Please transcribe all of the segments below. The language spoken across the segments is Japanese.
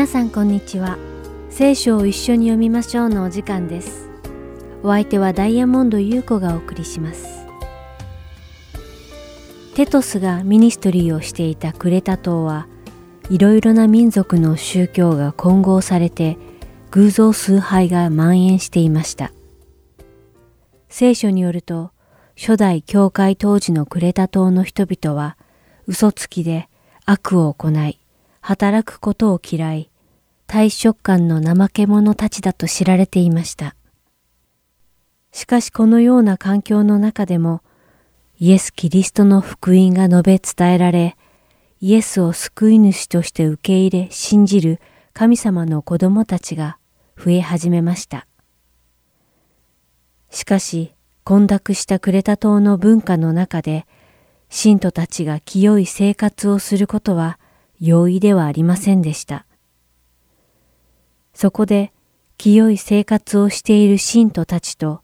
皆さんこんにちは。聖書を一緒に読みましょうのお時間です。お相手はダイヤモンド優子がお送りします。テトスがミニストリーをしていたクレタ島はいろいろな民族の宗教が混合されて偶像崇拝が蔓延していました。聖書によると初代教会当時のクレタ島の人々は嘘つきで悪を行い働くことを嫌い、大食感の怠け者たちだと知られていました。しかしこのような環境の中でも、イエス・キリストの福音が述べ伝えられ、イエスを救い主として受け入れ信じる神様の子供たちが増え始めました。しかし、混濁したクレタ島の文化の中で、信徒たちが清い生活をすることは容易ではありませんでした。そこで清い生活をしている信徒たちと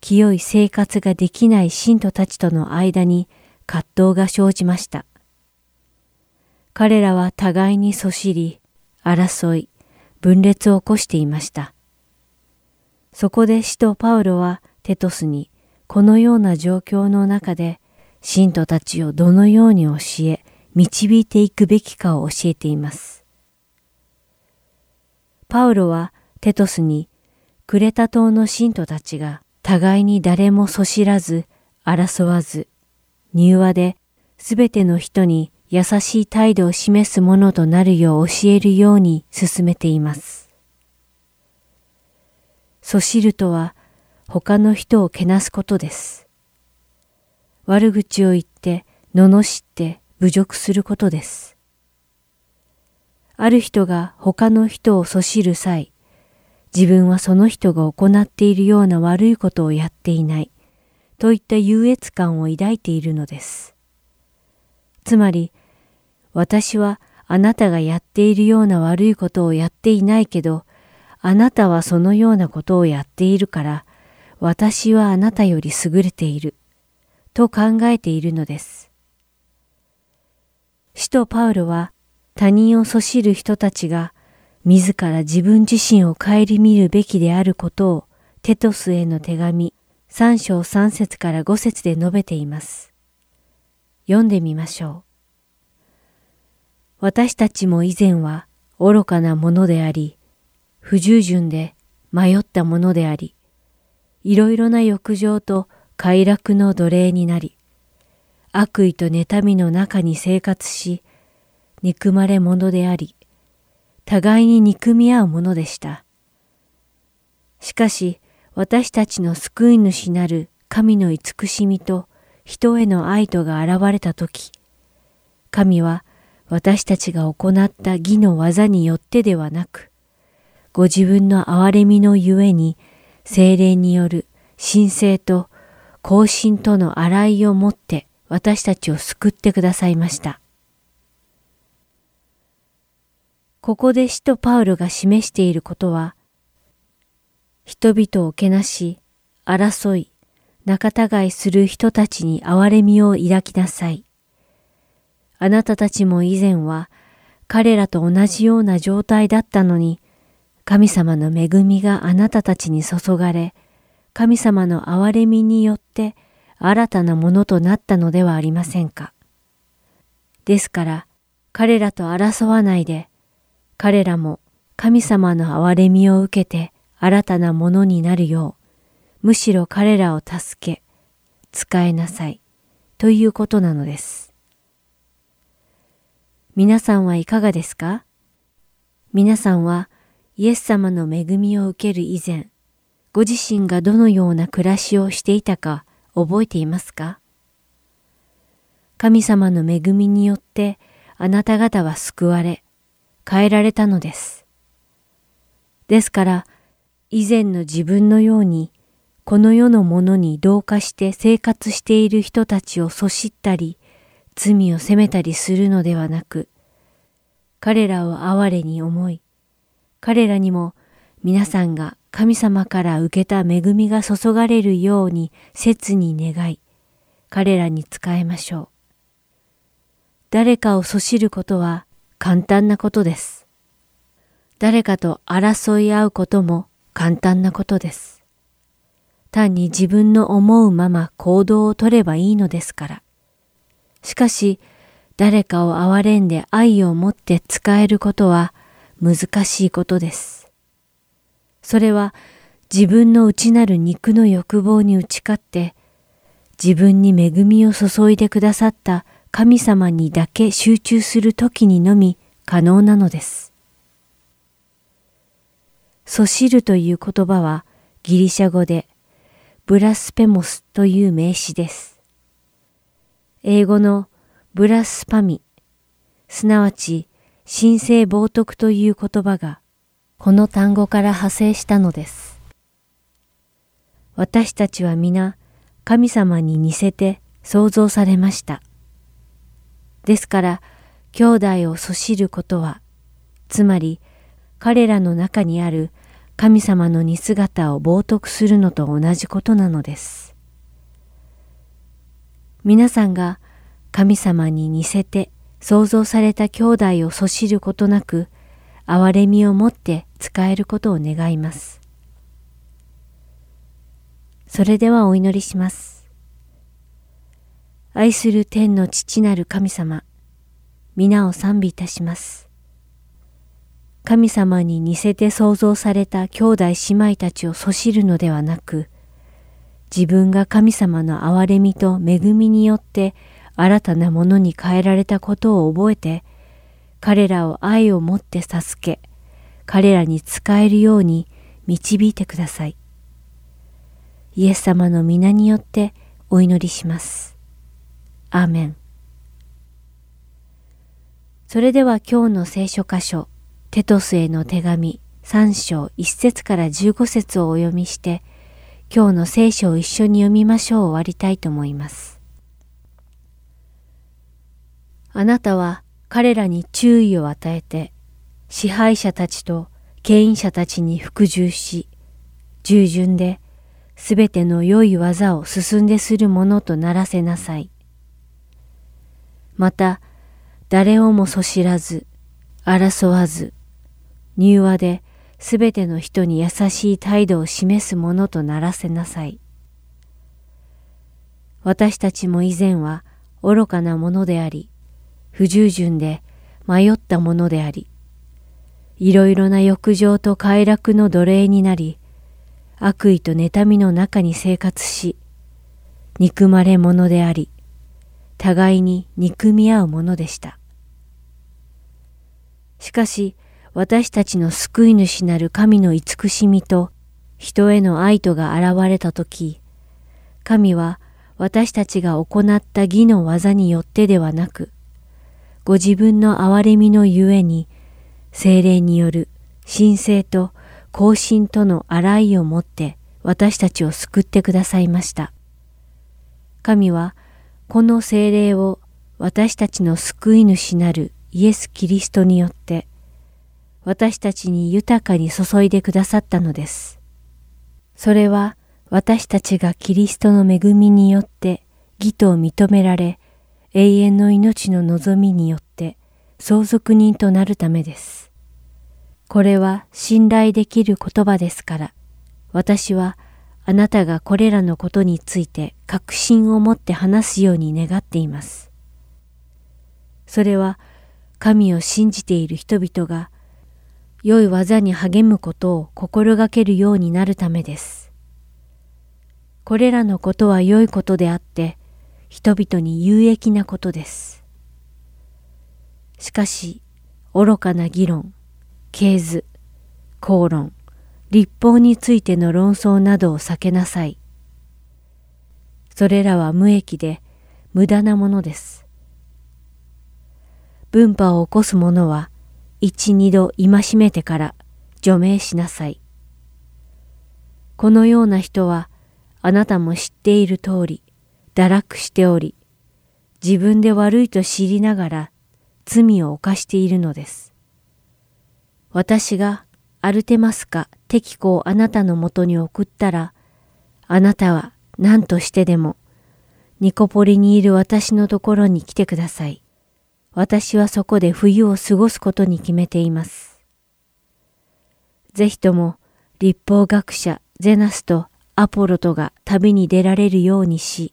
清い生活ができない信徒たちとの間に葛藤が生じました。彼らは互いにそしり、争い、分裂を起こしていました。そこで使徒パウロはテトスにこのような状況の中で信徒たちをどのように教え、導いていくべきかを教えています。パウロはテトスにクレタ島の信徒たちが互いに誰もそしらず、争わず、柔和で全ての人に優しい態度を示すものとなるよう教えるように進めています。そしるとは他の人をけなすことです。悪口を言って、罵って侮辱することです。ある人が他の人をそしる際、自分はその人が行っているような悪いことをやっていない、といった優越感を抱いているのです。つまり、私はあなたがやっているような悪いことをやっていないけど、あなたはそのようなことをやっているから、私はあなたより優れている、と考えているのです。使徒パウロは他人をそしる人たちが自ら自分自身を顧みるべきであることをテトスへの手紙3章3節から5節で述べています。読んでみましょう。私たちも以前は愚かなものであり、不従順で迷ったものであり、いろいろな欲情と快楽の奴隷になり、悪意と妬みの中に生活し、憎まれ者であり、互いに憎み合うものでした。しかし、私たちの救い主なる神の慈しみと人への愛とが現れたとき、神は私たちが行った義の技によってではなく、ご自分の憐れみのゆえに精霊による神聖と更新との洗いをもって私たちを救ってくださいました。ここで使徒パウロが示していることは、人々をけなし、争い、仲違いする人たちに憐れみを抱きなさい。あなたたちも以前は彼らと同じような状態だったのに、神様の恵みがあなたたちに注がれ、神様の憐れみによって新たなものとなったのではありませんか。ですから彼らと争わないで、彼らも神様の憐れみを受けて新たなものになるよう、むしろ彼らを助け、使えなさい、ということなのです。皆さんはいかがですか？皆さんはイエス様の恵みを受ける以前、ご自身がどのような暮らしをしていたか覚えていますか？神様の恵みによってあなた方は救われ、変えられたのです。ですから、以前の自分のように、この世のものに同化して生活している人たちをそしったり、罪を責めたりするのではなく、彼らを哀れに思い、彼らにも皆さんが神様から受けた恵みが注がれるように切に願い、彼らに仕えましょう。誰かをそしることは簡単なことです。誰かと争い合うことも簡単なことです。単に自分の思うまま行動をとればいいのですから。しかし、誰かを憐れんで愛を持って使えることは難しいことです。それは自分の内なる肉の欲望に打ち勝って、自分に恵みを注いでくださった神様にだけ集中するときにのみ可能なのです。そしるという言葉はギリシャ語でブラスペモスという名詞です。英語のブラスパミ、すなわち神聖冒涜という言葉がこの単語から派生したのです。私たちは皆神様に似せて創造されました。ですから兄弟をそしることは、つまり彼らの中にある神様の似姿を冒涜するのと同じことなのです。皆さんが神様に似せて創造された兄弟をそしることなく、憐れみを持って使えることを願います。それではお祈りします。愛する天の父なる神様、皆を賛美いたします。神様に似せて創造された兄弟姉妹たちをそしるのではなく、自分が神様の憐れみと恵みによって新たなものに変えられたことを覚えて、彼らを愛を持って授け、彼らに仕えるように導いてください。イエス様の皆によってお祈りします。アーメン。それでは今日の聖書箇所、テトスへの手紙3章1節から15節をお読みして、今日の聖書を一緒に読みましょう終わりたいと思います。あなたは彼らに注意を与えて、支配者たちと権威者たちに服従し、従順で、すべての良い技を進んでするものとならせなさい。また、誰をもそしらず、争わず、柔和ですべての人に優しい態度を示すものとならせなさい。私たちも以前は愚かなものであり、不従順で迷ったものであり、いろいろな欲情と快楽の奴隷になり、悪意と妬みの中に生活し、憎まれ者であり、互いに憎み合うものでした。しかし、私たちの救い主なる神の慈しみと人への愛とが現れたとき、神は私たちが行った義の技によってではなく、ご自分の憐れみのゆえに、精霊による神聖と更新との洗いをもって私たちを救ってくださいました。神はこの精霊を私たちの救い主なるイエス・キリストによって私たちに豊かに注いでくださったのです。それは私たちがキリストの恵みによって義と認められ、永遠の命の望みによって相続人となるためです。これは信頼できる言葉ですから、私はあなたがこれらのことについて確信を持って話すように願っています。それは神を信じている人々が良い技に励むことを心がけるようになるためです。これらのことは良いことであって、人々に有益なことです。しかし、愚かな議論、経図、口論、立法についての論争などを避けなさい。それらは無益で無駄なものです。分派を起こす者は一二度戒めてから除名しなさい。このような人はあなたも知っている通り堕落しており、自分で悪いと知りながら罪を犯しているのです。私がアルテマスか？テキコをあなたのもとに送ったら、あなたは何としてでも、ニコポリにいる私のところに来てください。私はそこで冬を過ごすことに決めています。ぜひとも立法学者ゼナスとアポロとが旅に出られるようにし、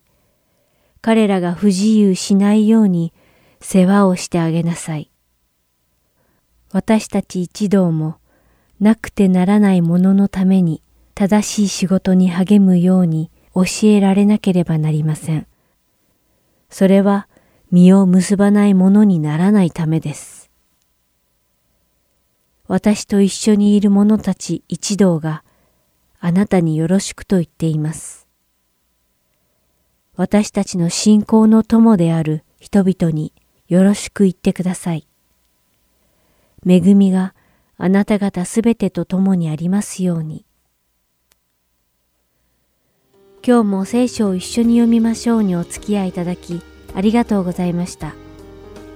彼らが不自由しないように世話をしてあげなさい。私たち一同もなくてならないもののために正しい仕事に励むように教えられなければなりません。それは実を結ばないものにならないためです。私と一緒にいる者たち一同があなたによろしくと言っています。私たちの信仰の友である人々によろしく言ってください。恵みがあなた方すべてと共にありますように。今日も聖書を一緒に読みましょうにお付き合いいただきありがとうございました。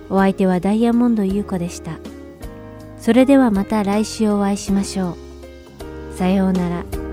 お相手はダイヤモンド優子でした。それではまた来週お会いしましょう。さようなら。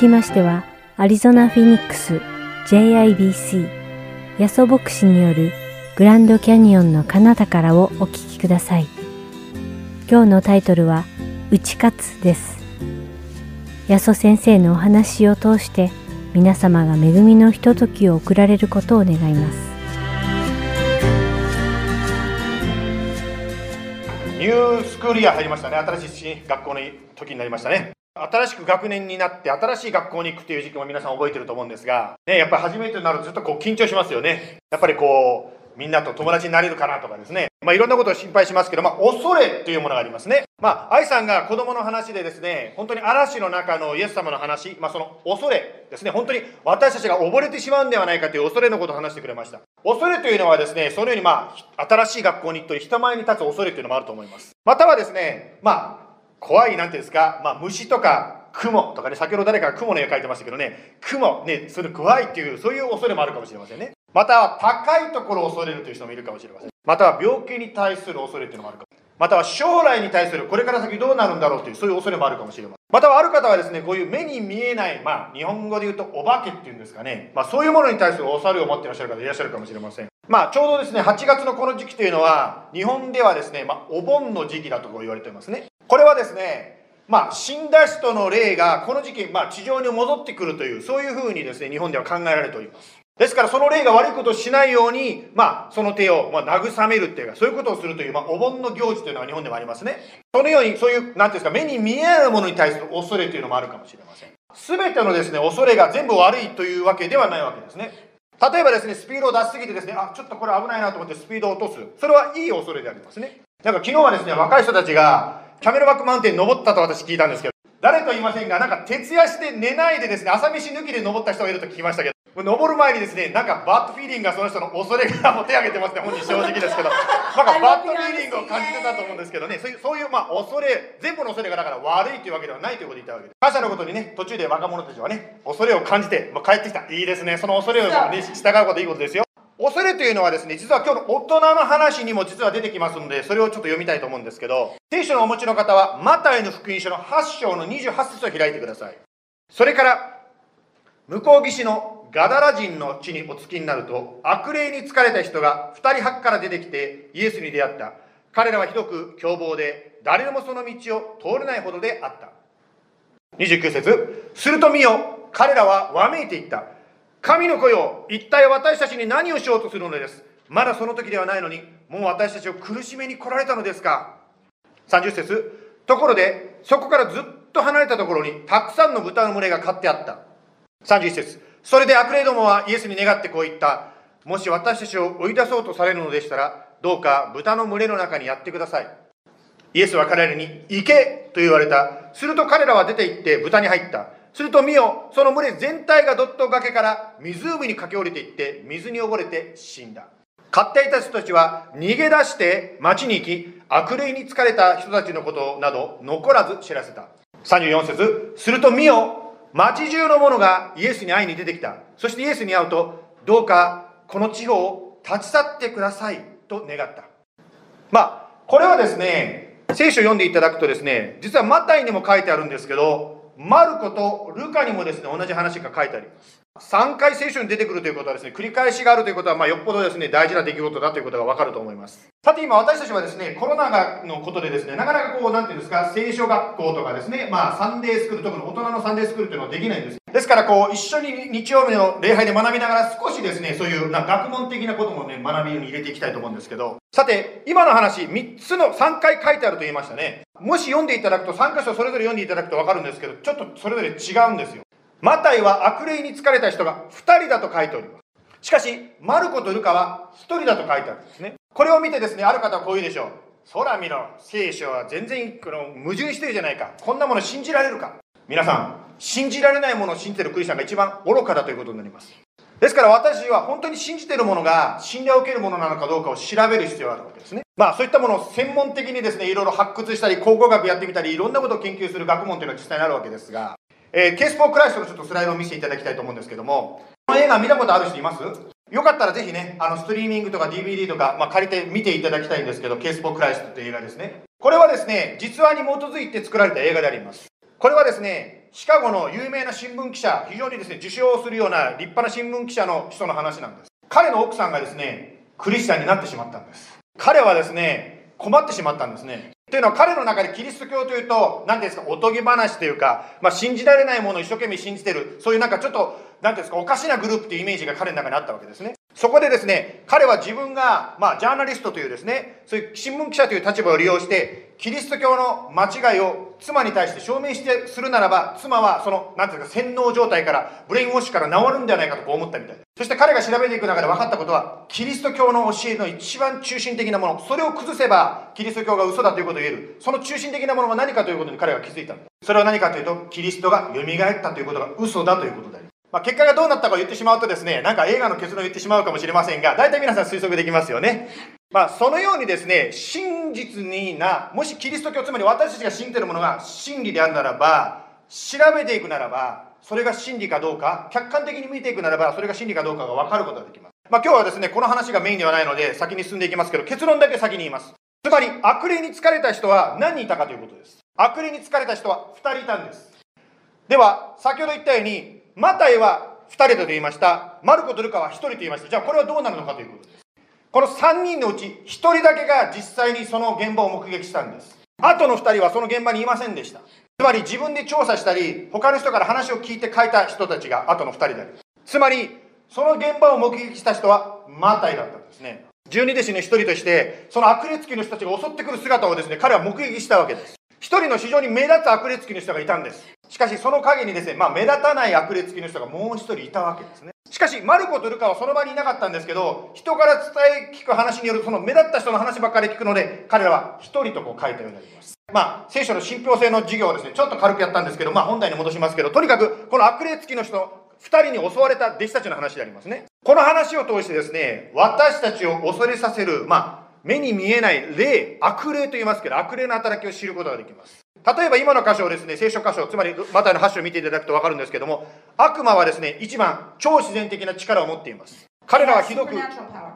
きましては、アリゾナ・フィニックス JIBC ヤソ牧師によるグランドキャニオンの彼方からをお聞きください。今日のタイトルは、打ち勝つです。ヤソ先生のお話を通して皆様が恵みのひとときを送られることを願います。ニュースクールイヤー入りましたね。新しい学校の時になりましたね。新しく学年になって新しい学校に行くという時期も皆さん覚えてると思うんですが、ね、やっぱり初めてになるとずっとこう緊張しますよね。やっぱりこう、みんなと友達になれるかなとかですね。まあ、いろんなことを心配しますけど、まあ、恐れっていうものがありますね。まあ、愛さんが子供の話でですね、本当に嵐の中のイエス様の話、まあ、その恐れですね、本当に私たちが溺れてしまうんではないかという恐れのことを話してくれました。恐れというのはですね、そのようにまあ、新しい学校に行ったり、人前に立つ恐れというのもあると思います。またはですね、まあ、怖い、なんていうんですか、まあ、虫とか、雲とかね、先ほど誰かが雲の絵描いてましたけどね、雲、ね、それ怖いっていう、そういう恐れもあるかもしれませんね。または高いところを恐れるという人もいるかもしれません。または病気に対する恐れというのもあるかも。または将来に対するこれから先どうなるんだろうというそういう恐れもあるかもしれません。またはある方はですね、こういう目に見えない、まあ日本語で言うとお化けっていうんですかね、まあそういうものに対する恐れを持っていらっしゃる方いらっしゃるかもしれません。まあちょうどですね、8月のこの時期というのは、日本ではですね、まあお盆の時期だと言われていますね。これはですね、まあ、死んだ人の霊がこの時期、まあ、地上に戻ってくるという、そういうふうにですね、日本では考えられております。ですからその霊が悪いことをしないように、まあ、その手を、まあ、慰めるっていうか、そういうことをするという、まあ、お盆の行事というのが日本でもありますね。そのように、そういう、なんていうんですか、目に見えないものに対する恐れというのもあるかもしれません。すべてのですね、恐れが全部悪いというわけではないわけですね。例えばですね、スピードを出しすぎてですね、あ、ちょっとこれ危ないなと思ってスピードを落とす。それはいい恐れでありますね。なんか昨日はですね、若い人たちが、キャメルバックマウンテンに登ったと私聞いたんですけど、誰と言いませんが、なんか徹夜して寝ないでですね、朝飯抜きで登った人がいると聞きましたけど、登る前にですね、なんかバッドフィーリングがその人の恐れがもう手挙げてますね、本人正直ですけど、なんかバッドフィーリングを感じてたと思うんですけどね、そういう、そういうまあ恐れ、全部の恐れがだから悪いというわけではないということを言ったわけです。感謝のことにね、途中で若者たちはね、恐れを感じて、まあ、帰ってきた。いいですね、その恐れを、ね、従うこといいことですよ。恐れというのはですね、実は今日の大人の話にも実は出てきますので、それをちょっと読みたいと思うんですけど、聖書のお持ちの方は、マタイの福音書の8章の28節を開いてください。それから、向こう岸のガダラ人の地にお着きになると悪霊に疲れた人が2人墓から出てきてイエスに出会った。彼らはひどく凶暴で誰でもその道を通れないほどであった。29節すると見よ彼らはわめいていった。神の子よ一体私たちに何をしようとするのですまだその時ではないのにもう私たちを苦しめに来られたのですか30節ところでそこからずっと離れたところにたくさんの豚の群れが飼ってあった31節それで悪霊どもはイエスに願ってこう言った。もし私たちを追い出そうとされるのでしたら、どうか豚の群れの中にやってください。イエスは彼らに、行けと言われた。すると彼らは出て行って豚に入った。すると見よ、その群れ全体がドット崖から湖に駆け下りていって、水に溺れて死んだ。買っていた人たちは逃げ出して町に行き、悪霊に疲れた人たちのことなど残らず知らせた。34節すると見よ、町中の者がイエスに会いに出てきた。そしてイエスに会うと、どうかこの地方を立ち去ってくださいと願った。まあ、これはですね、聖書を読んでいただくとですね、実はマタイにも書いてあるんですけど、マルコとルカにもですね、同じ話が書いてあります。3回聖書に出てくるということはですね、繰り返しがあるということは、まあ、よっぽどですね、大事な出来事だということがわかると思います。さて今私たちはですね、コロナのことでですね、なかなかこう、なんていうんですか、聖書学校とかですね、まあ、サンデースクール、特に大人のサンデースクールというのはできないんです。ですから、こう、一緒に日曜日の礼拝で学びながら少しですね、そういうな学問的なこともね、学びに入れていきたいと思うんですけど、さて、今の話、3つの、3回書いてあると言いましたね。もし読んでいただくと、3箇所それぞれ読んでいただくとわかるんですけど、ちょっとそれぞれ違うんですよ。マタイは悪霊に疲れた人が2人だと書いております。しかし、マルコとルカは1人だと書いてあるんですね。これを見てですね、ある方はこう言うでしょう。空見ろ、聖書は全然この矛盾してるじゃないか。こんなもの信じられるか。皆さん、信じられないものを信じてるクリスチャンが一番愚かだということになります。ですから私は本当に信じてるものが信頼を受けるものなのかどうかを調べる必要があるわけですね。まあそういったものを専門的にですね、いろいろ発掘したり、考古学やってみたり、いろんなことを研究する学問というのは実際にあるわけですが、えー、ケースフォークライストのちょっとスライドを見せていただきたいと思うんですけども、この映画見たことある人います？よかったらぜひね、あの、ストリーミングとか DVD とか、まあ、借りて見ていただきたいんですけど、ケースフォークライストっていう映画ですね。これはですね、実話に基づいて作られた映画であります。これはですね、シカゴの有名な新聞記者、非常にですね、受賞するような立派な新聞記者の人の話なんです。彼の奥さんがですね、クリスチャンになってしまったんです。彼はですね、困ってしまったんですね。というのは彼の中でキリスト教というと、何ですか、おとぎ話というか、まあ、信じられないものを一生懸命信じてる、そういうなんかちょっと、何ですか、おかしなグループというイメージが彼の中にあったわけですね。そこでですね、彼は自分が、まあ、ジャーナリストというですね、そういう新聞記者という立場を利用して、キリスト教の間違いを妻に対して証明してするならば、妻はその、なんていうか、洗脳状態から、ブレインウォッシュから治るんではないかとこう思ったみたいそして彼が調べていく中で分かったことは、キリスト教の教えの一番中心的なもの、それを崩せば、キリスト教が嘘だということを言える。その中心的なものは何かということに彼は気づいた。それは何かというと、キリストが蘇ったということが嘘だということでありまあ、結果がどうなったかを言ってしまうとですね、なんか映画の結論を言ってしまうかもしれませんが、大体皆さん推測できますよね。まあ、そのようにですね、真実にな、もしキリスト教、つまり私たちが信じているものが真理であるならば、調べていくならば、それが真理かどうか、客観的に見ていくならば、それが真理かどうかが分かることができます。まあ、今日はですね、この話がメインではないので、先に進んでいきますけど、結論だけ先に言います。つまり、悪霊に疲れた人は何人いたかということです。悪霊に疲れた人は2人いたんです。では、先ほど言ったように、マタイは2人と言いました。マルコとルカは1人と言いました。じゃあこれはどうなるのかということです。この3人のうち1人だけが実際にその現場を目撃したんです。あとの2人はその現場にいませんでした。つまり自分で調査したり、他の人から話を聞いて書いた人たちがあとの2人である。つまり、その現場を目撃した人はマタイだったんですね。十二弟子の一人として、その悪霊つきの人たちが襲ってくる姿をですね、彼は目撃したわけです。一人の非常に目立つ悪霊つきの人がいたんです。しかしその陰にですね、まあ、目立たない悪霊つきの人がもう一人いたわけですね。しかし、マルコとルカはその場にいなかったんですけど、人から伝え聞く話によるその目立った人の話ばっかり聞くので、彼らは一人とこう書いたようになります。まあ、聖書の信憑性の授業をですね、ちょっと軽くやったんですけど、まあ本題に戻しますけど、とにかく、この悪霊つきの人、二人に襲われた弟子たちの話でありますね。この話を通してですね、私たちを恐れさせる、まあ、目に見えない霊、悪霊と言いますけど、悪霊の働きを知ることができます。例えば今の箇所をですね、聖書箇所、つまりマタイの8章を見ていただくと分かるんですけども、悪魔はですね、一番超自然的な力を持っています。彼らはひどく、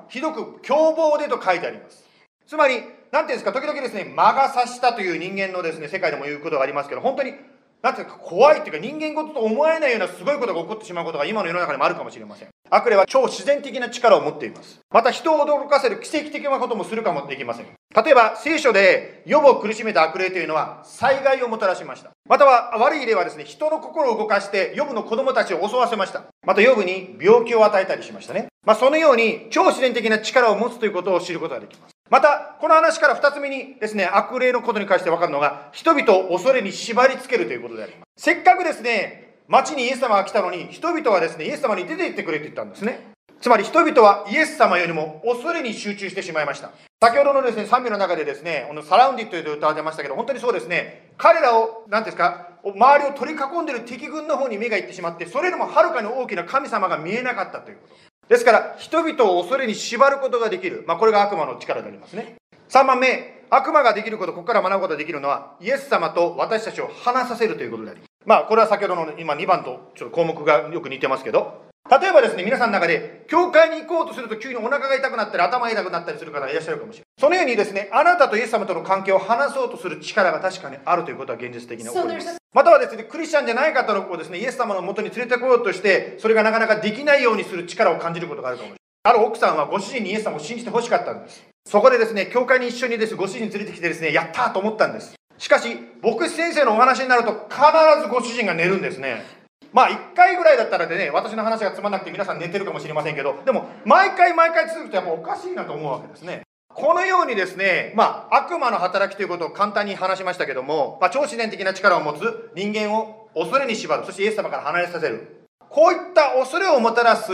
ひどく凶暴でと書いてあります。つまり、なんていうんですか、時々ですね、魔が差したという人間のですね、世界でも言うことがありますけど、本当になんていうか怖いっていうか人間事と思えないようなすごいことが起こってしまうことが今の世の中にもあるかもしれません。悪霊は超自然的な力を持っています。また人を驚かせる奇跡的なこともするかもできません。例えば聖書で予防を苦しめた悪霊というのは災害をもたらしました。または悪い霊はですね、人の心を動かして予部の子供たちを襲わせました。また予部に病気を与えたりしましたね。まあそのように超自然的な力を持つということを知ることができます。また、この話から2つ目にですね、悪霊のことに関して分かるのが、人々を恐れに縛りつけるということであります。せっかくですね、町にイエス様が来たのに、人々はですね、イエス様に出て行ってくれって言ったんですね。つまり人々はイエス様よりも恐れに集中してしまいました。先ほどのですね、賛美の中でですね、このサラウンディという歌が出ましたけど、本当にそうですね、彼らを、何ですか、周りを取り囲んでいる敵軍の方に目がいってしまって、それよりもはるかに大きな神様が見えなかったということ。ですから、人々を恐れに縛ることができる。まあ、これが悪魔の力でありますね。3番目、悪魔ができること、ここから学ぶことができるのは、イエス様と私たちを話させるということであります。まあ、これは先ほどの今2番とちょっと項目がよく似てますけど、例えばですね、皆さんの中で、教会に行こうとすると急にお腹が痛くなったり、頭が痛くなったりする方がいらっしゃるかもしれない。そのようにですね、あなたとイエス様との関係を話そうとする力が確かにあるということは現実的に起こります。またはですね、クリスチャンじゃない方の子をですね、イエス様のもとに連れてこようとして、それがなかなかできないようにする力を感じることがあるかもしれない。ある奥さんはご主人にイエス様を信じてほしかったんです。そこでですね、教会に一緒にですご主人連れてきてですね、やったと思ったんです。しかし、牧師先生のお話になると必ずご主人が寝るんですね。まあ1回ぐらいだったらでね、私の話がつまんなくて皆さん寝てるかもしれませんけど、でも毎回毎回続くとやっぱおかしいなと思うわけですね。このようにですね、まあ悪魔の働きということを簡単に話しましたけども、まあ、超自然的な力を持つ人間を恐れに縛る、そしてイエス様から離れさせる。こういった恐れをもたらす、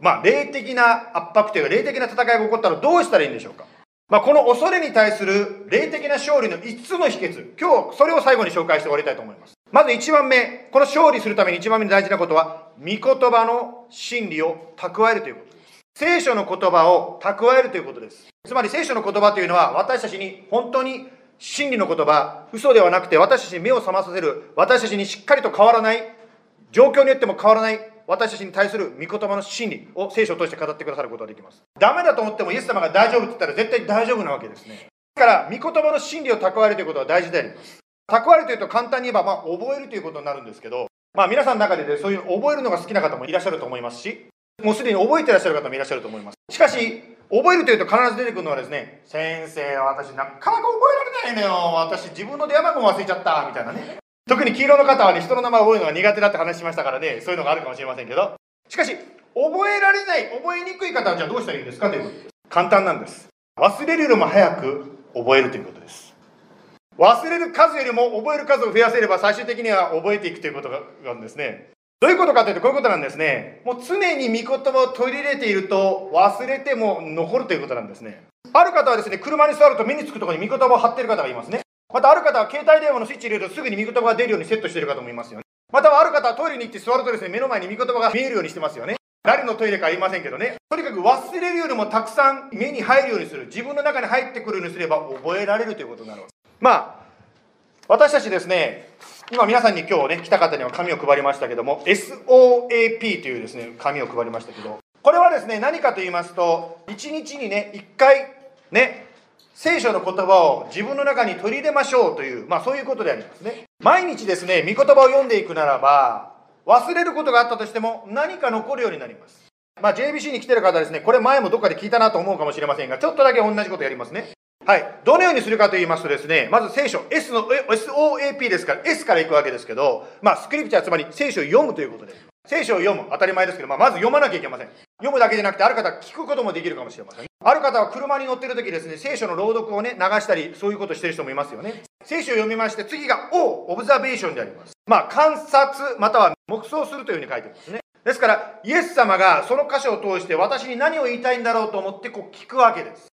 まあ霊的な圧迫というか霊的な戦いが起こったらどうしたらいいんでしょうか？まあ、この恐れに対する霊的な勝利の5つの秘訣、今日それを最後に紹介して終わりたいと思います。まず1番目、この勝利するために1番目に大事なことは、御言葉の真理を蓄えるということです。聖書の言葉を蓄えるということです。つまり聖書の言葉というのは私たちに本当に真理の言葉、嘘ではなくて私たちに目を覚まさせる、私たちにしっかりと変わらない、状況によっても変わらない私たちに対する御言葉の真理を聖書を通して語ってくださることができます。ダメだと思ってもイエス様が大丈夫って言ったら絶対大丈夫なわけですね。だから、御言葉の真理を蓄えるということは大事であります。蓄えるというと簡単に言えば、まあ、覚えるということになるんですけど、まあ、皆さんの中で、ね、そういう覚えるのが好きな方もいらっしゃると思いますし、もうすでに覚えてらっしゃる方もいらっしゃると思います。しかし、覚えるというと必ず出てくるのはですね、先生、私なかなか覚えられないのよ。私自分の電話番号忘れちゃった、みたいなね。特に黄色の方はね、人の名前を覚えるのが苦手だって話しましたからね、そういうのがあるかもしれませんけど。しかし、覚えられない、覚えにくい方はじゃあどうしたらいいんですかということです。簡単なんです。忘れるよりも早く覚えるということです。忘れる数よりも覚える数を増やせれば最終的には覚えていくということがあるんですね。どういうことかというとこういうことなんですね。もう常に御言葉を取り入れていると忘れても残るということなんですね。ある方はですね、車に座ると目につくところに御言葉を貼っている方がいますね。またある方は携帯電話のスイッチ入れるとすぐに御言葉が出るようにセットしている方もいますよね。またはある方はトイレに行って座るとですね、目の前に御言葉が見えるようにしてますよね。誰のトイレか言いませんけどね。とにかく忘れるよりもたくさん目に入るようにする。自分の中に入ってくるようにすれば覚えられるということになる。まあ、私たちですね、今皆さんに今日ね、来た方には紙を配りましたけども、SOAP というですね、紙を配りましたけど、これはですね、何かと言いますと、1日にね、1回、ね、聖書の言葉を自分の中に取り入れましょうという、まあそういうことでありますね。毎日ですね、御言葉を読んでいくならば、忘れることがあったとしても何か残るようになります。まあ JBC に来てる方ですね、これ前もどっかで聞いたなと思うかもしれませんが、ちょっとだけ同じことやりますね。はい。どのようにするかと言いますとですね、まず聖書、S の、SOAP ですから、S からいくわけですけど、まあ、スクリプチャー、つまり聖書を読むということです。聖書を読む、当たり前ですけど、まあ、まず読まなきゃいけません。読むだけじゃなくて、ある方は聞くこともできるかもしれません。ある方は車に乗ってる時ですね、聖書の朗読をね、流したり、そういうことしてる人もいますよね。聖書を読みまして、次が O、オブザベーションであります。まあ、観察、または黙想するというふうに書いてますね。ですから、イエス様がその箇所を通して私に何を言いたいんだろうと思ってこう聞くわけです。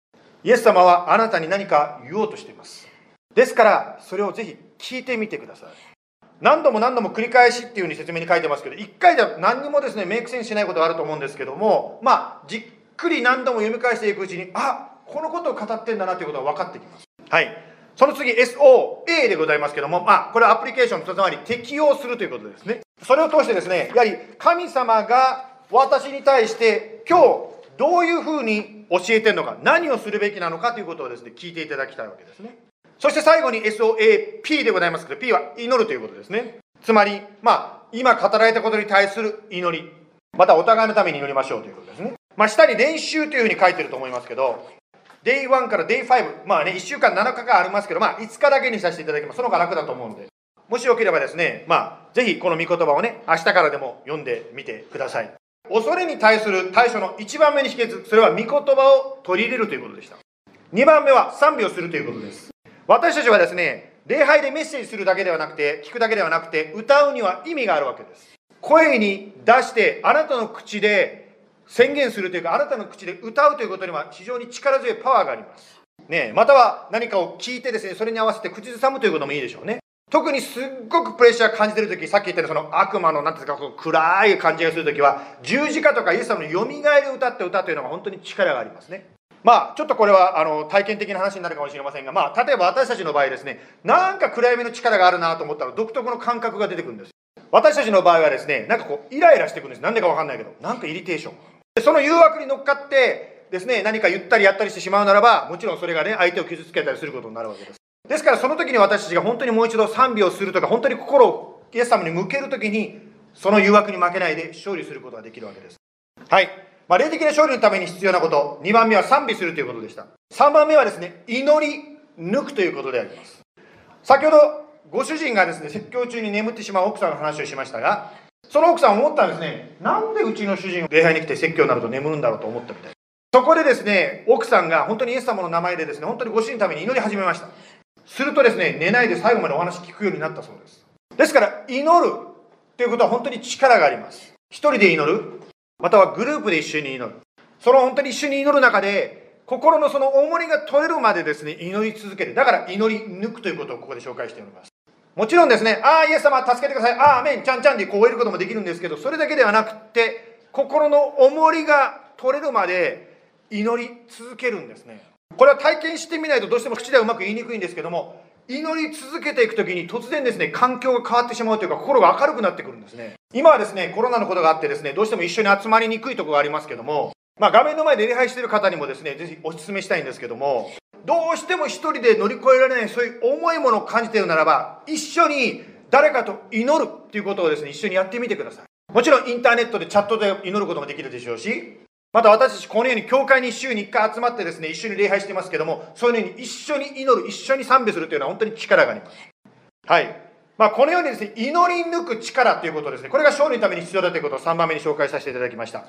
イエス様はあなたに何か言おうとしていますですからそれをぜひ聞いてみてください何度も何度も繰り返しっていうふうに説明に書いてますけど1回では何にもですねメイクセンスしないことがあると思うんですけどもまあじっくり何度も読み返していくうちにあこのことを語ってんだなということが分かってきます。はい。その次 SOA でございますけどもまあこれはアプリケーションつまり適用するということですね。それを通してですねやはり神様が私に対して今日どういうふうに教えてるのか、何をするべきなのかということをですね、聞いていただきたいわけですね。そして最後に SOAP でございますけど、P は祈るということですね。つまり、まあ、今語られたことに対する祈り、またお互いのために祈りましょうということですね。まあ、下に練習というふうに書いてると思いますけど、Day1 から Day5、まあね、1週間7日間ありますけど、まあ、5日だけにさせていただきます。その方が楽だと思うので。もしよければですね、まあ、ぜひこの御言葉をね、明日からでも読んでみてください。恐れに対する対処の1番目に秘訣、それは御言葉を取り入れるということでした。2番目は賛美をするということです。私たちはですね、礼拝でメッセージするだけではなくて、聞くだけではなくて、歌うには意味があるわけです。声に出して、あなたの口で宣言するというか、あなたの口で歌うということには非常に力強いパワーがあります。ね、または何かを聞いてですね、それに合わせて口ずさむということもいいでしょうね。特にすっごくプレッシャー感じてる時さっき言ったようにその悪魔の何ていうかこう暗い感じがする時は十字架とかイエス様のよみがえり歌って歌というのが本当に力がありますねまあちょっとこれはあの体験的な話になるかもしれませんがまあ例えば私たちの場合ですねなんか暗闇の力があるなと思ったら独特の感覚が出てくるんです。私たちの場合はですねなんかこうイライラしてくるんです。なんでかわかんないけどなんかイリテーション。でその誘惑に乗っかってですね何か言ったりやったりしてしまうならばもちろんそれがね相手を傷つけたりすることになるわけです。ですからその時に私たちが本当にもう一度賛美をするとか本当に心をイエス様に向ける時にその誘惑に負けないで勝利することができるわけです。はい、まあ、霊的な勝利のために必要なこと2番目は賛美するということでした。3番目はですね祈り抜くということであります。先ほどご主人がですね説教中に眠ってしまう奥さんの話をしましたがその奥さん思ったんですねなんでうちの主人礼拝に来て説教になると眠るんだろうと思ったみたいそこでですね奥さんが本当にイエス様の名前でですね本当にご主人のために祈り始めました。するとですね、寝ないで最後までお話聞くようになったそうです。ですから、祈るということは本当に力があります。一人で祈る、またはグループで一緒に祈る。その本当に一緒に祈る中で、心のその重りが取れるまでですね、祈り続ける。だから祈り抜くということをここで紹介しております。もちろんですね、ああ、イエス様助けてください。ああ、メン、ちゃんちゃんでこう得ることもできるんですけど、それだけではなくて、心の重りが取れるまで祈り続けるんですね。これは体験してみないとどうしても口ではうまく言いにくいんですけども祈り続けていく時に突然ですね環境が変わってしまうというか心が明るくなってくるんですね今はですねコロナのことがあってですねどうしても一緒に集まりにくいとこがありますけどもまあ、画面の前で礼拝してる方にもですね、ぜひお勧めしたいんですけども、どうしても一人で乗り越えられない、そういう重いものを感じているならば、一緒に誰かと祈るっていうことをですね、一緒にやってみてください。もちろんインターネットでチャットで祈ることもできるでしょうし、また私たちこのように教会に週に1回集まってですね、一緒に礼拝してますけども、そういうふうに一緒に祈る、一緒に賛美するというのは本当に力があります。はい。まあ、このようにですね、祈り抜く力ということですね、これが勝利のために必要だということを3番目に紹介させていただきました。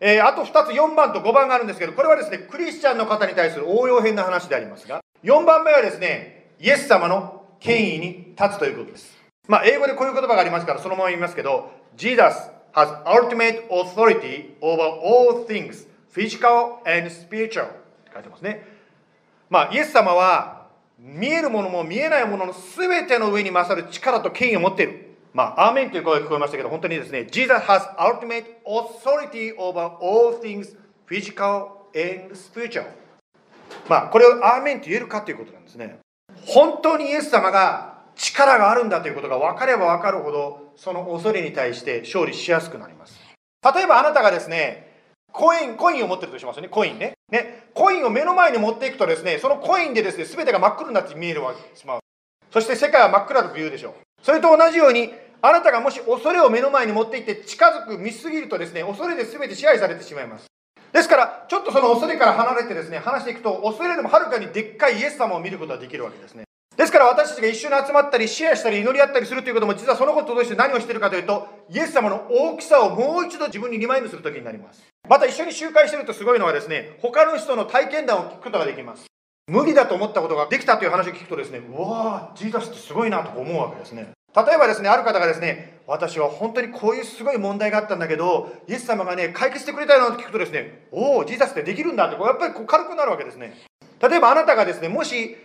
えー、あと2つ、4番と5番があるんですけど、これはですね、クリスチャンの方に対する応用編の話でありますが、4番目はですね、イエス様の権威に立つということです。まあ、英語でこういう言葉がありますから、そのまま言いますけど、Jesus has ultimate authority over all things, physical and spiritual って書いてますね。まあ、イエス様は見えるものも見えないものの全ての上に勝る力と権威を持っている。まあ、アーメンという声が聞こえましたけど、本当にですね、Jesus has ultimate authority over all things physical and spiritual。まあ、これをアーメンと言えるかということなんですね。本当にイエス様が力があるんだということが分かれば分かるほど、その恐れに対して勝利しやすくなります。例えばあなたがですね、コイン、コインを持ってるとしますよね、コインね。ね、コインを目の前に持っていくとですね、そのコインでですね、全てが真っ黒になって見えるわけしまう。そして世界は真っ暗だと言うでしょう。それと同じように、あなたがもし恐れを目の前に持っていって近づく、見すぎるとですね、恐れで全て支配されてしまいます。ですから、ちょっとその恐れから離れてですね、話していくと、恐れでもはるかにでっかいイエス様を見ることができるわけですね。ですから私たちが一緒に集まったり、シェアしたり、祈り合ったりするということも、実はそのこととして何をしているかというと、イエス様の大きさをもう一度自分にリマインドするときになります。また一緒に集会してるとすごいのはですね、他の人の体験談を聞くことができます。無理だと思ったことができたという話を聞くとですね、うわー、ジーザスってすごいなと思うわけですね。例えばですね、ある方がですね、私は本当にこういうすごい問題があったんだけど、イエス様がね、解決してくれたよって聞くとですね、おお、ジーザスってできるんだって、こうやっぱりこう軽くなるわけですね。例えばあなたがですね、もし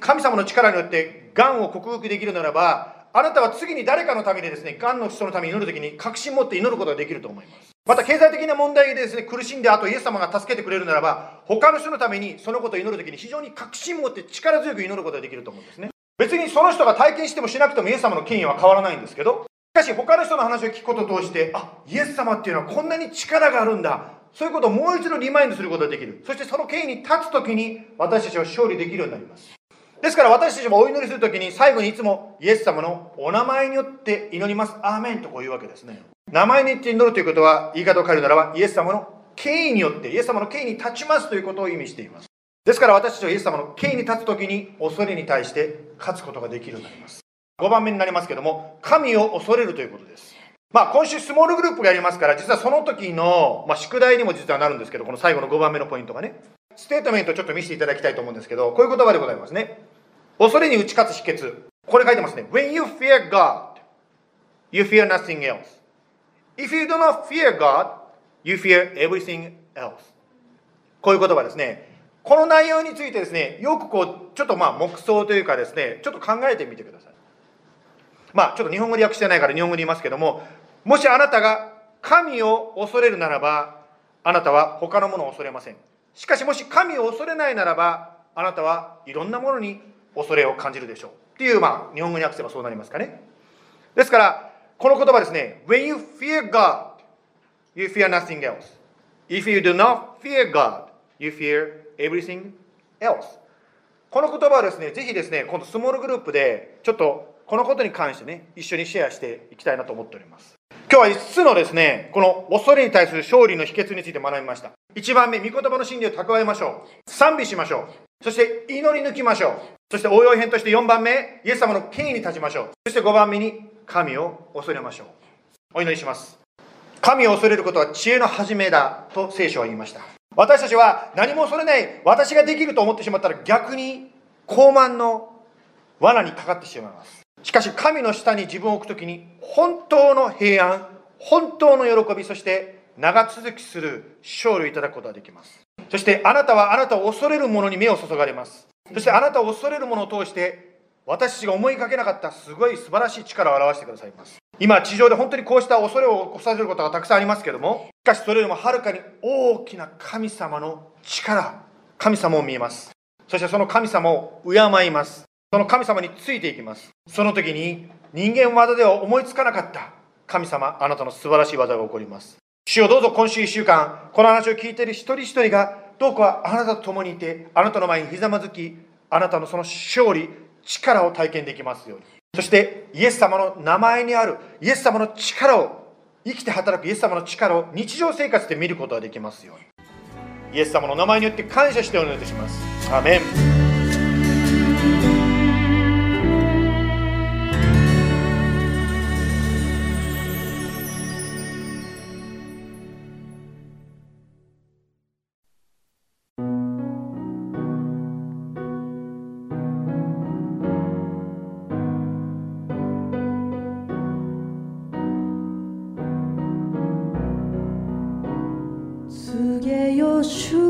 神様の力によってがんを克服できるならば、あなたは次に誰かのためにですね、がんの人のために祈るときに確信持って祈ることができると思います。また経済的な問題でですね、苦しんであとイエス様が助けてくれるならば、他の人のためにそのことを祈るときに非常に確信持って力強く祈ることができると思うんですね。別にその人が体験してもしなくてもイエス様の権威は変わらないんですけど、しかし他の人の話を聞くことを通して、あ、イエス様っていうのはこんなに力があるんだ。そういうことをもう一度リマインドすることができる。そしてその権威に立つときに私たちは勝利できるようになります。ですから私たちもお祈りするときに最後にいつもイエス様のお名前によって祈ります。アーメンとこういうわけですね。名前によって祈るということは言い方を変えるならばイエス様の権威によってイエス様の権威に立ちますということを意味しています。ですから私たちはイエス様の権威に立つときに恐れに対して勝つことができるようになります。5番目になりますけども、神を恐れるということです。まあ今週スモールグループがやりますから、実はその時の、まあ、宿題にも実はなるんですけど、この最後の5番目のポイントがね、ステートメントちょっと見せていただきたいと思うんですけど、こういう言葉でございますね。恐れに打ち勝つ秘訣。これ書いてますね。When you fear God, you fear nothing else. If you do not fear God, you fear everything else. こういう言葉ですね。この内容についてですね、よくこう、ちょっとまあ黙想というかですね、ちょっと考えてみてください。まあちょっと日本語で訳してないから日本語で言いますけども、もしあなたが神を恐れるならば、あなたは他のものを恐れません。しかしもし神を恐れないならば、あなたはいろんなものに恐れを感じるでしょう。っていう、まあ日本語に訳せばそうなりますかね。ですから、この言葉ですね、When you fear God, you fear nothing else. If you do not fear God, you fear everything else この言葉はですね、ぜひですね、今度スモールグループで、ちょっとこのことに関してね、一緒にシェアしていきたいなと思っております。今日は5つのですね、この恐れに対する勝利の秘訣について学びました。1番目、御言葉の真理を蓄えましょう。賛美しましょう。そして祈り抜きましょう。そして応用編として4番目、イエス様の権威に立ちましょう。そして5番目に、神を恐れましょう。お祈りします。神を恐れることは知恵の始めだと聖書は言いました。私たちは何も恐れない私ができると思ってしまったら逆に高慢の罠にかかってしまいますしかし神の下に自分を置くときに本当の平安本当の喜びそして長続きする勝利をいただくことができます。そしてあなたはあなたを恐れる者に目を注がれます。そしてあなたを恐れる者を通して私たちが思いかけなかったすごい素晴らしい力を表してくださいます。今地上で本当にこうした恐れを起こさせることがたくさんありますけれどもしかしそれよりもはるかに大きな神様の力神様を見えます。そしてその神様を敬います。その神様についていきます。その時に人間技では思いつかなかった。神様あなたの素晴らしい技が起こります。主よどうぞ今週1週間、この話を聞いている一人一人が、どうかあなたと共にいて、あなたの前にひざまずき、あなたのその勝利、力を体験できますように。そしてイエス様の名前にあるイエス様の力を生きて働くイエス様の力を日常生活で見ることができますように。イエス様の名前によって感謝してお願いいたします。アメン。shoes.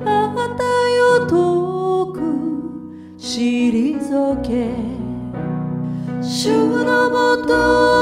あなたよ遠く退け。主のもと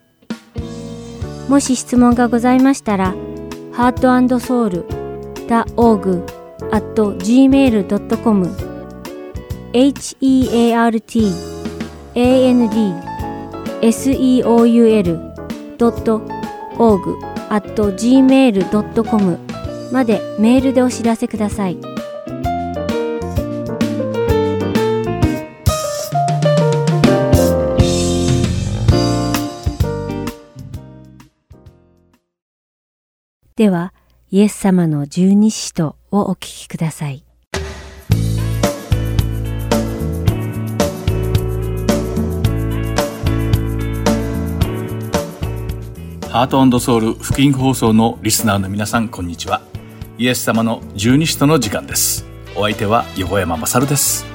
もし質問がございましたら、heartandsoul.org at gmail.com heart and seoul.org at gmail.com までメールでお知らせください。では、イエス様の十二使徒をお聞きください。ハートソウル福音放送のリスナーの皆さん、こんにちは。イエス様の十二使徒の時間です。お相手は横山まさるです。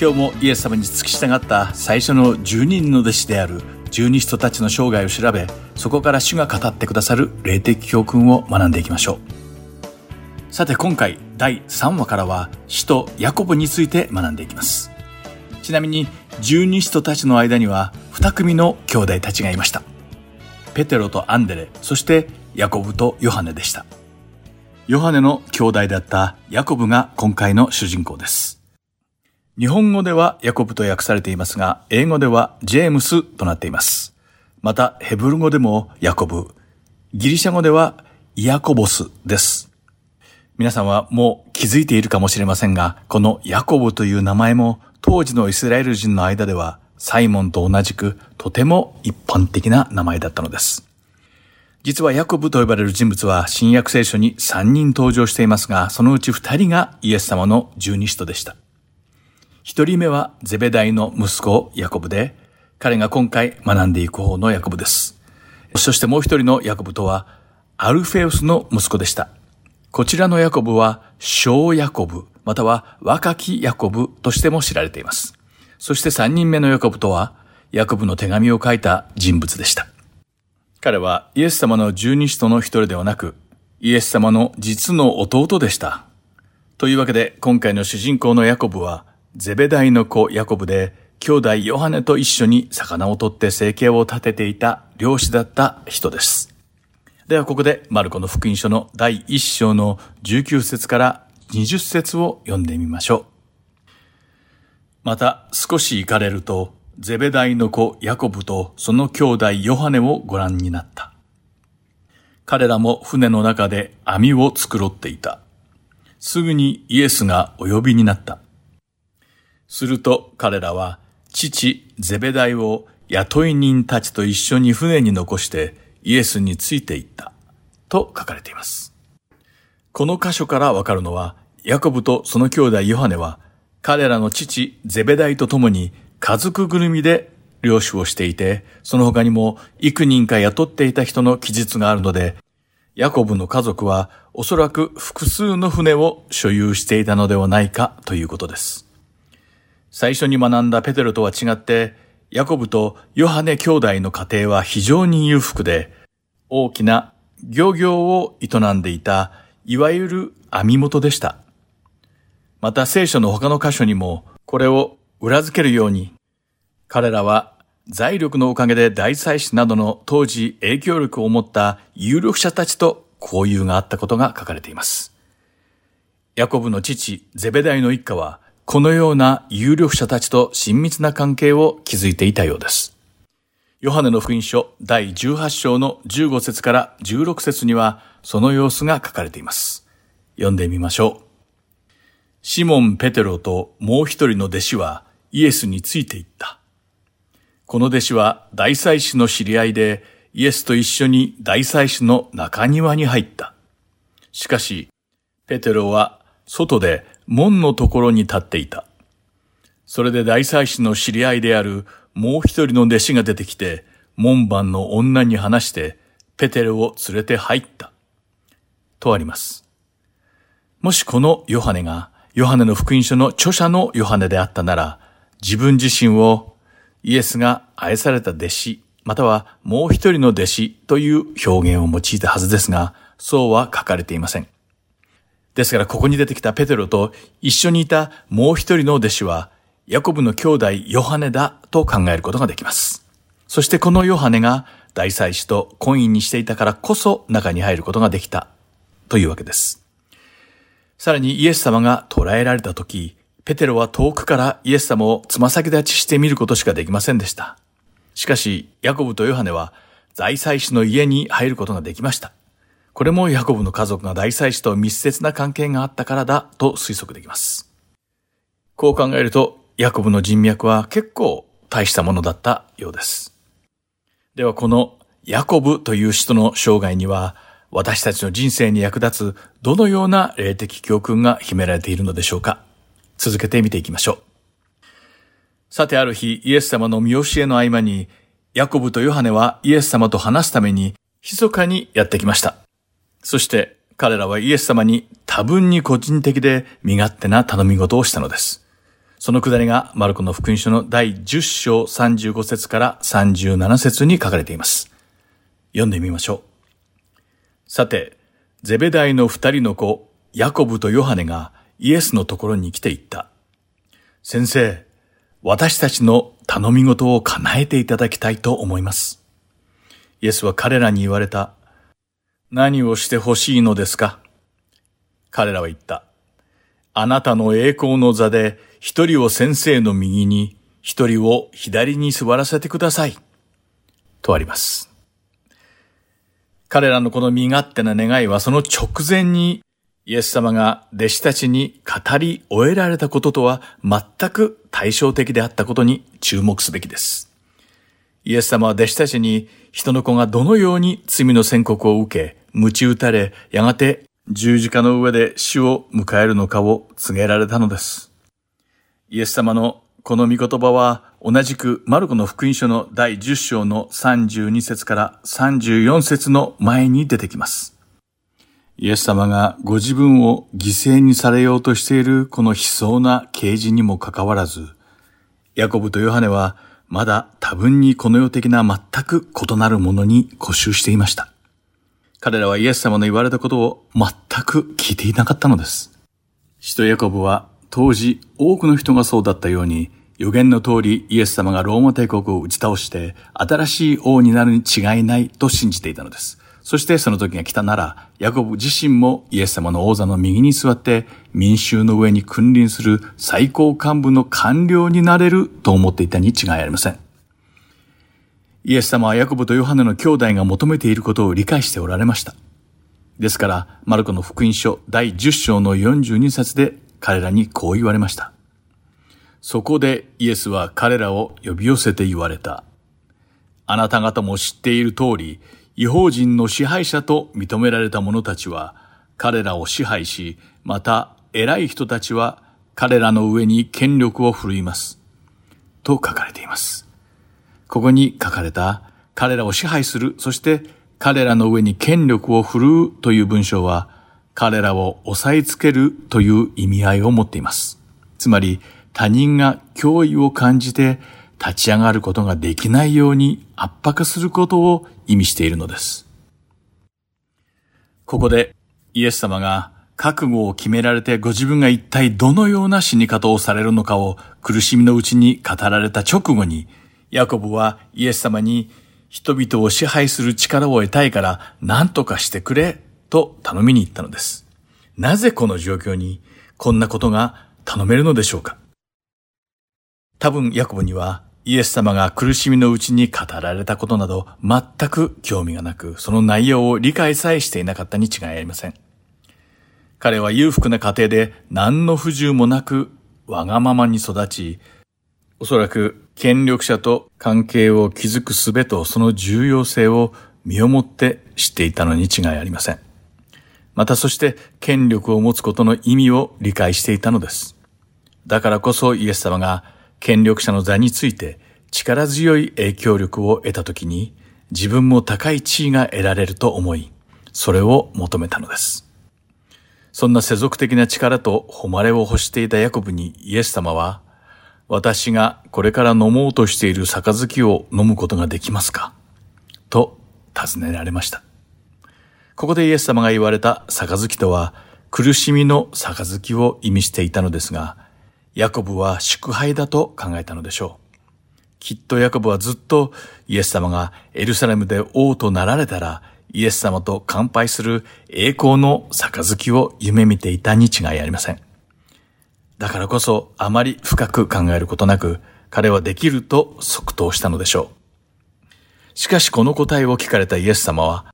今日もイエス様に付き従った最初の十人の弟子である十二使徒たちの生涯を調べ、そこから主が語ってくださる霊的教訓を学んでいきましょう。さて今回第3話からは使徒ヤコブについて学んでいきます。ちなみに十二使徒たちの間には2組の兄弟たちがいました。ペテロとアンデレ、そしてヤコブとヨハネでした。ヨハネの兄弟だったヤコブが今回の主人公です。日本語ではヤコブと訳されていますが、英語ではジェームスとなっています。また、ヘブル語でもヤコブ、ギリシャ語ではヤコボスです。皆さんはもう気づいているかもしれませんが、このヤコブという名前も当時のイスラエル人の間ではサイモンと同じくとても一般的な名前だったのです。実はヤコブと呼ばれる人物は新約聖書に3人登場していますが、そのうち2人がイエス様の十二使徒でした。1人目はゼベダイの息子ヤコブで、彼が今回学んでいく方のヤコブです。そしてもう一人のヤコブとは、アルフェウスの息子でした。こちらのヤコブは、小ヤコブ、または若きヤコブとしても知られています。そして三人目のヤコブとは、ヤコブの手紙を書いた人物でした。彼はイエス様の十二使徒の一人ではなく、イエス様の実の弟でした。というわけで、今回の主人公のヤコブは、ゼベダイの子ヤコブで、兄弟ヨハネと一緒に魚を取って生計を立てていた漁師だった人です。ではここでマルコの福音書の第一章の19節から20節を読んでみましょう。また少し行かれると、ゼベダイの子ヤコブとその兄弟ヨハネをご覧になった。彼らも船の中で網を作ろっていた。すぐにイエスがお呼びになった。すると彼らは父ゼベダイを雇い人たちと一緒に船に残してイエスについていった。と書かれています。この箇所からわかるのは、ヤコブとその兄弟ヨハネは彼らの父ゼベダイと共に家族ぐるみで漁師をしていて、その他にも幾人か雇っていた人の記述があるので、ヤコブの家族はおそらく複数の船を所有していたのではないかということです。最初に学んだペテロとは違って、ヤコブとヨハネ兄弟の家庭は非常に裕福で、大きな漁業を営んでいた、いわゆる網元でした。また聖書の他の箇所にもこれを裏付けるように、彼らは財力のおかげで大祭司などの当時影響力を持った有力者たちと交友があったことが書かれています。ヤコブの父ゼベダイの一家はこのような有力者たちと親密な関係を築いていたようです。ヨハネの福音書第18章の15節から16節にはその様子が書かれています。読んでみましょう。シモン・ペテロともう一人の弟子はイエスについていった。この弟子は大祭司の知り合いで、イエスと一緒に大祭司の中庭に入った。しかし、ペテロは外で門のところに立っていた。それで大祭司の知り合いであるもう一人の弟子が出てきて、門番の女に話して、ペテロを連れて入った。とあります。もしこのヨハネが、ヨハネの福音書の著者のヨハネであったなら、自分自身をイエスが愛された弟子、またはもう一人の弟子という表現を用いたはずですが、そうは書かれていません。ですからここに出てきたペテロと一緒にいたもう一人の弟子は、ヤコブの兄弟ヨハネだと考えることができます。そしてこのヨハネが大祭司と婚姻にしていたからこそ中に入ることができたというわけです。さらにイエス様が捕らえられた時、ペテロは遠くからイエス様をつま先立ちして見ることしかできませんでした。しかし、ヤコブとヨハネは財祭司の家に入ることができました。これもヤコブの家族が大祭司と密接な関係があったからだと推測できます。こう考えると、ヤコブの人脈は結構大したものだったようです。ではこのヤコブという人の生涯には、私たちの人生に役立つどのような霊的教訓が秘められているのでしょうか続けて見ていきましょう。さてある日、イエス様の見教えの合間に、ヤコブとヨハネはイエス様と話すために、密かにやってきました。そして彼らはイエス様に多分に個人的で身勝手な頼み事をしたのです。そのくだりがマルコの福音書の第10章35節から37節に書かれています。読んでみましょう。さて、ゼベダイの二人の子、ヤコブとヨハネがイエスのところに来て言った。先生、私たちの頼み事を叶えていただきたいと思います。イエスは彼らに言われた。何をしてほしいのですか？彼らは言った。あなたの栄光の座で一人を先生の右に、一人を左に座らせてください。とあります。彼らのこの身勝手な願いはその直前にイエス様が弟子たちに語り終えられたこととは全く対照的であったことに注目すべきです。イエス様は弟子たちに人の子がどのように罪の宣告を受け、鞭打たれ、やがて十字架の上で死を迎えるのかを告げられたのです。イエス様のこの御言葉は同じくマルコの福音書の第10章の32節から34節の前に出てきます。イエス様がご自分を犠牲にされようとしているこの悲壮な啓示にもかかわらず、ヤコブとヨハネはまだ多分にこの世的な全く異なるものに固執していました。彼らはイエス様の言われたことを全く聞いていなかったのです。使徒ヤコブは当時多くの人がそうだったように予言の通りイエス様がローマ帝国を打ち倒して新しい王になるに違いないと信じていたのです。そしてその時が来たなら、ヤコブ自身もイエス様の王座の右に座って民衆の上に君臨する最高幹部の官僚になれると思っていたに違いありません。イエス様はヤコブとヨハネの兄弟が求めていることを理解しておられました。ですから、マルコの福音書第10章の42節で彼らにこう言われました。そこでイエスは彼らを呼び寄せて言われた。あなた方も知っている通り、違法人の支配者と認められた者たちは彼らを支配し、また偉い人たちは彼らの上に権力を振るいます。と書かれています。ここに書かれた彼らを支配する、そして彼らの上に権力を振るうという文章は彼らを押さえつけるという意味合いを持っています。つまり他人が脅威を感じて立ち上がることができないように圧迫することを意味しているのです。ここでイエス様が覚悟を決められてご自分が一体どのような死に方をされるのかを苦しみのうちに語られた直後に、ヤコブはイエス様に人々を支配する力を得たいから何とかしてくれと頼みに行ったのです。なぜこの状況にこんなことが頼めるのでしょうか？多分ヤコブにはイエス様が苦しみのうちに語られたことなど全く興味がなく、その内容を理解さえしていなかったに違いありません。彼は裕福な家庭で何の不自由もなくわがままに育ち、おそらく権力者と関係を築く術とその重要性を身をもって知っていたのに違いありません。またそして権力を持つことの意味を理解していたのです。だからこそイエス様が権力者の座について力強い影響力を得たときに自分も高い地位が得られると思い、それを求めたのです。そんな世俗的な力と誉れを欲していたヤコブにイエス様は私がこれから飲もうとしている杯を飲むことができますか？と尋ねられました。ここでイエス様が言われた杯とは苦しみの杯を意味していたのですが、ヤコブは祝杯だと考えたのでしょう。きっとヤコブはずっとイエス様がエルサレムで王となられたらイエス様と乾杯する栄光の杯を夢見ていたに違いありません。だからこそあまり深く考えることなく、彼はできると即答したのでしょう。しかしこの答えを聞かれたイエス様は、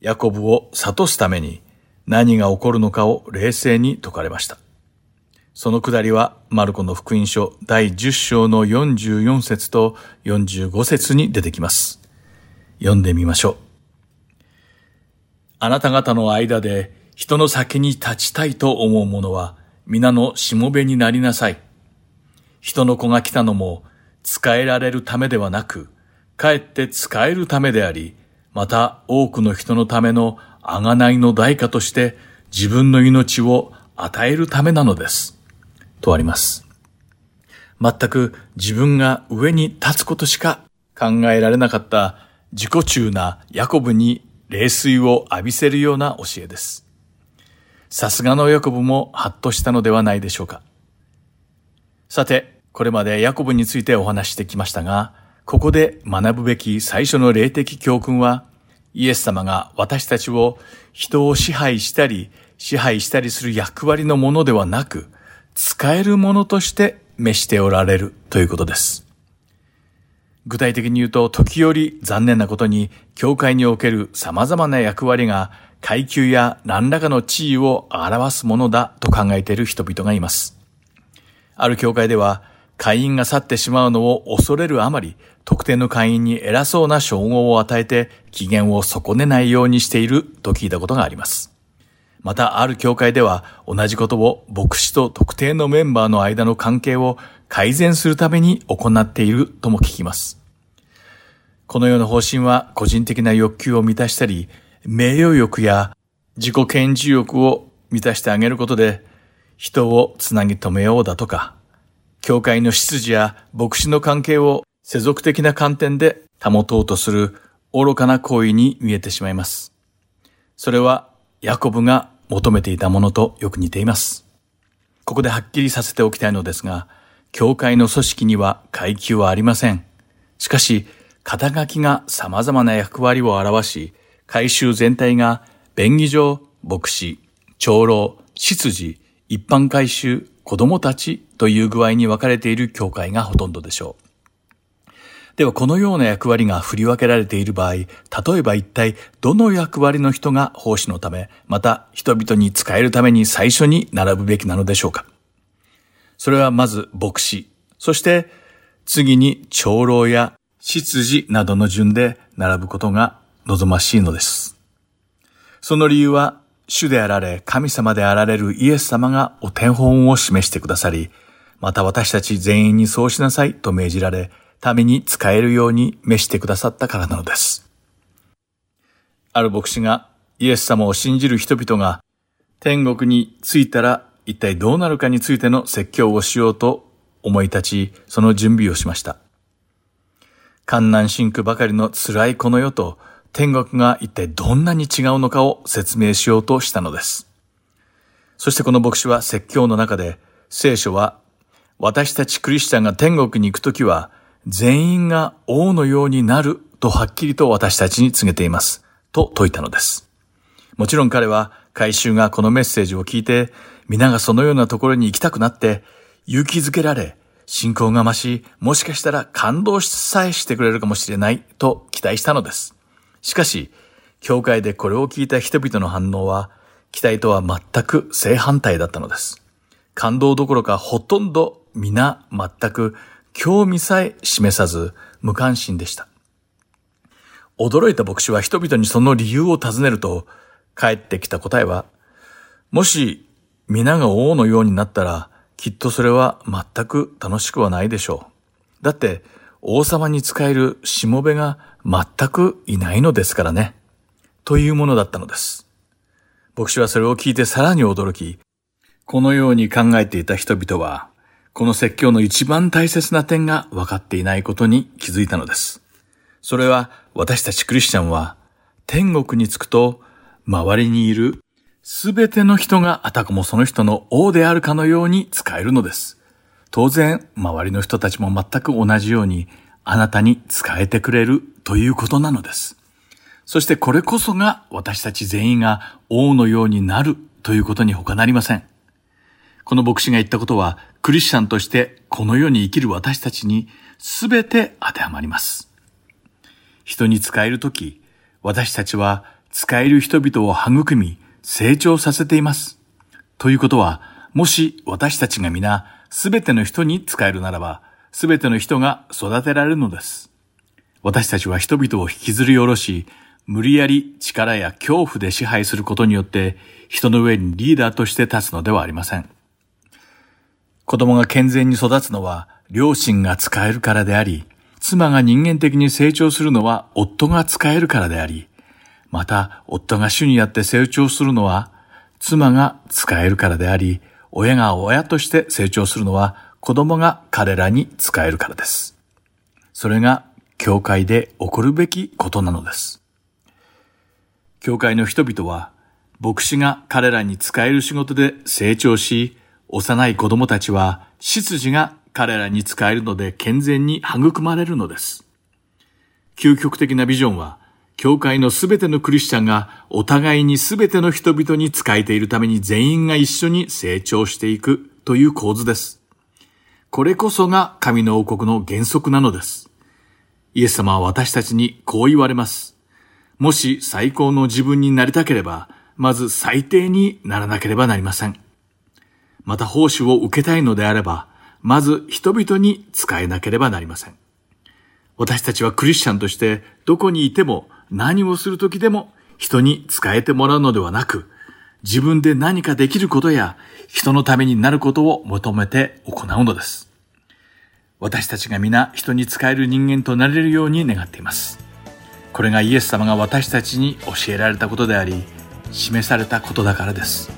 ヤコブを悟すために何が起こるのかを冷静に説かれました。そのくだりは、マルコの福音書第10章の44節と45節に出てきます。読んでみましょう。あなた方の間で人の先に立ちたいと思う者は、皆のしもべになりなさい。人の子が来たのも、使えられるためではなく、かえって使えるためであり、また多くの人のための贖いの代価として自分の命を与えるためなのです。とあります。全く自分が上に立つことしか考えられなかった自己中なヤコブに冷水を浴びせるような教えです。さすがのヤコブもハッとしたのではないでしょうか。さて、これまでヤコブについてお話してきましたが、ここで学ぶべき最初の霊的教訓は、イエス様が私たちを人を支配したり、支配したりする役割のものではなく、使えるものとして召しておられるということです。具体的に言うと、時折残念なことに、教会における様々な役割が階級や何らかの地位を表すものだと考えている人々がいます。ある教会では、会員が去ってしまうのを恐れるあまり、特定の会員に偉そうな称号を与えて、機嫌を損ねないようにしていると聞いたことがあります。また、ある教会では、同じことを牧師と特定のメンバーの間の関係を改善するために行っているとも聞きます。このような方針は、個人的な欲求を満たしたり、名誉欲や自己顕示欲を満たしてあげることで人をつなぎ止めようだとか、教会の出自や牧師の関係を世俗的な観点で保とうとする愚かな行為に見えてしまいます。それはヤコブが求めていたものとよく似ています。ここではっきりさせておきたいのですが、教会の組織には階級はありません。しかし、肩書きが様々な役割を表し、改修全体が便宜上、牧師、長老、執事、一般改修、子供たちという具合に分かれている教会がほとんどでしょう。ではこのような役割が振り分けられている場合、例えば一体どの役割の人が奉仕のため、また人々に使えるために最初に並ぶべきなのでしょうかそれはまず牧師、そして次に長老や執事などの順で並ぶことが望ましいのです。その理由は、主であられ、神様であられるイエス様がお手本を示してくださり、また私たち全員にそうしなさいと命じられ、民に使えるように召してくださったからなのです。ある牧師がイエス様を信じる人々が天国に着いたら一体どうなるかについての説教をしようと思い立ち、その準備をしました。観難深苦ばかりの辛いこの世と天国が一体どんなに違うのかを説明しようとしたのです。そしてこの牧師は説教の中で、聖書は、私たちクリスチャンが天国に行くときは、全員が王のようになるとはっきりと私たちに告げています。と説いたのです。もちろん彼は、回収がこのメッセージを聞いて、皆がそのようなところに行きたくなって、勇気づけられ、信仰が増し、もしかしたら感動さえしてくれるかもしれないと期待したのです。しかし、教会でこれを聞いた人々の反応は、期待とは全く正反対だったのです。感動どころかほとんど皆全く興味さえ示さず無関心でした。驚いた牧師は人々にその理由を尋ねると、返ってきた答えは、もし皆が王のようになったら、きっとそれは全く楽しくはないでしょう。だって、王様に仕えるしもべが全くいないのですからね。というものだったのです。牧師はそれを聞いてさらに驚き、このように考えていた人々は、この説教の一番大切な点が分かっていないことに気づいたのです。それは私たちクリスチャンは天国に着くと周りにいるすべての人があたかもその人の王であるかのように使えるのです。当然、周りの人たちも全く同じようにあなたに使えてくれるということなのです。そしてこれこそが私たち全員が王のようになるということに他なりません。この牧師が言ったことはクリスチャンとしてこの世に生きる私たちに全て当てはまります。人に使えるとき、私たちは使える人々を育み、成長させています。ということは、もし私たちが皆、すべての人に使えるならば、すべての人が育てられるのです。私たちは人々を引きずり下ろし、無理やり力や恐怖で支配することによって、人の上にリーダーとして立つのではありません。子供が健全に育つのは、両親が使えるからであり、妻が人間的に成長するのは夫が使えるからであり、また、夫が主にやって成長するのは、妻が使えるからであり、親が親として成長するのは、子供が彼らに使えるからです。それが、教会で起こるべきことなのです。教会の人々は、牧師が彼らに使える仕事で成長し、幼い子供たちは、執事が彼らに使えるので健全に育まれるのです。究極的なビジョンは、教会のすべてのクリスチャンがお互いにすべての人々に仕えているために全員が一緒に成長していくという構図です。これこそが神の王国の原則なのです。イエス様は私たちにこう言われます。もし最高の自分になりたければ、まず最低にならなければなりません。また報酬を受けたいのであれば、まず人々に使えなければなりません。私たちはクリスチャンとしてどこにいても何をするときでも人に使えてもらうのではなく、自分で何かできることや人のためになることを求めて行うのです。私たちが皆人に使える人間となれるように願っています。これがイエス様が私たちに教えられたことであり、示されたことだからです。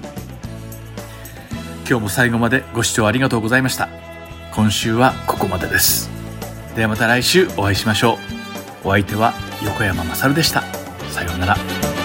今日も最後までご視聴ありがとうございました。今週はここまでです。ではまた来週お会いしましょう。お相手は横山まさるでした。さようなら。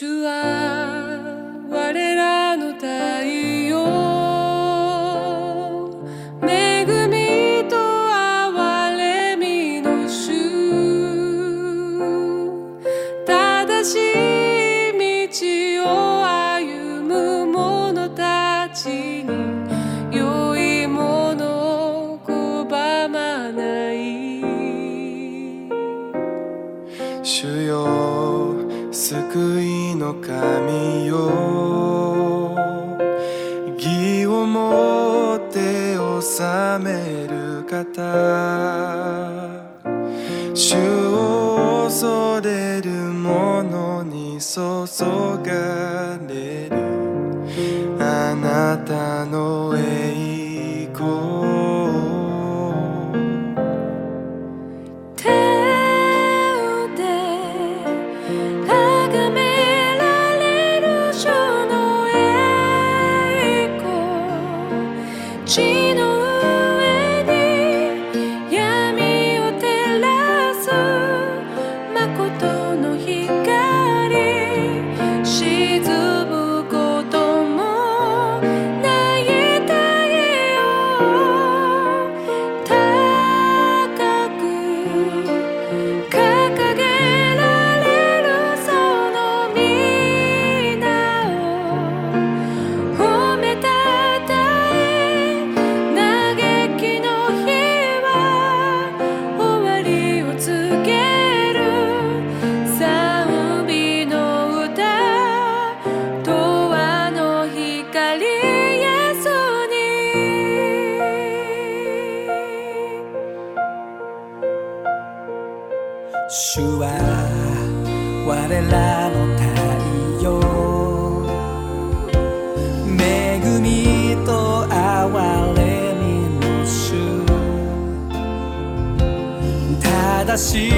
の光 sim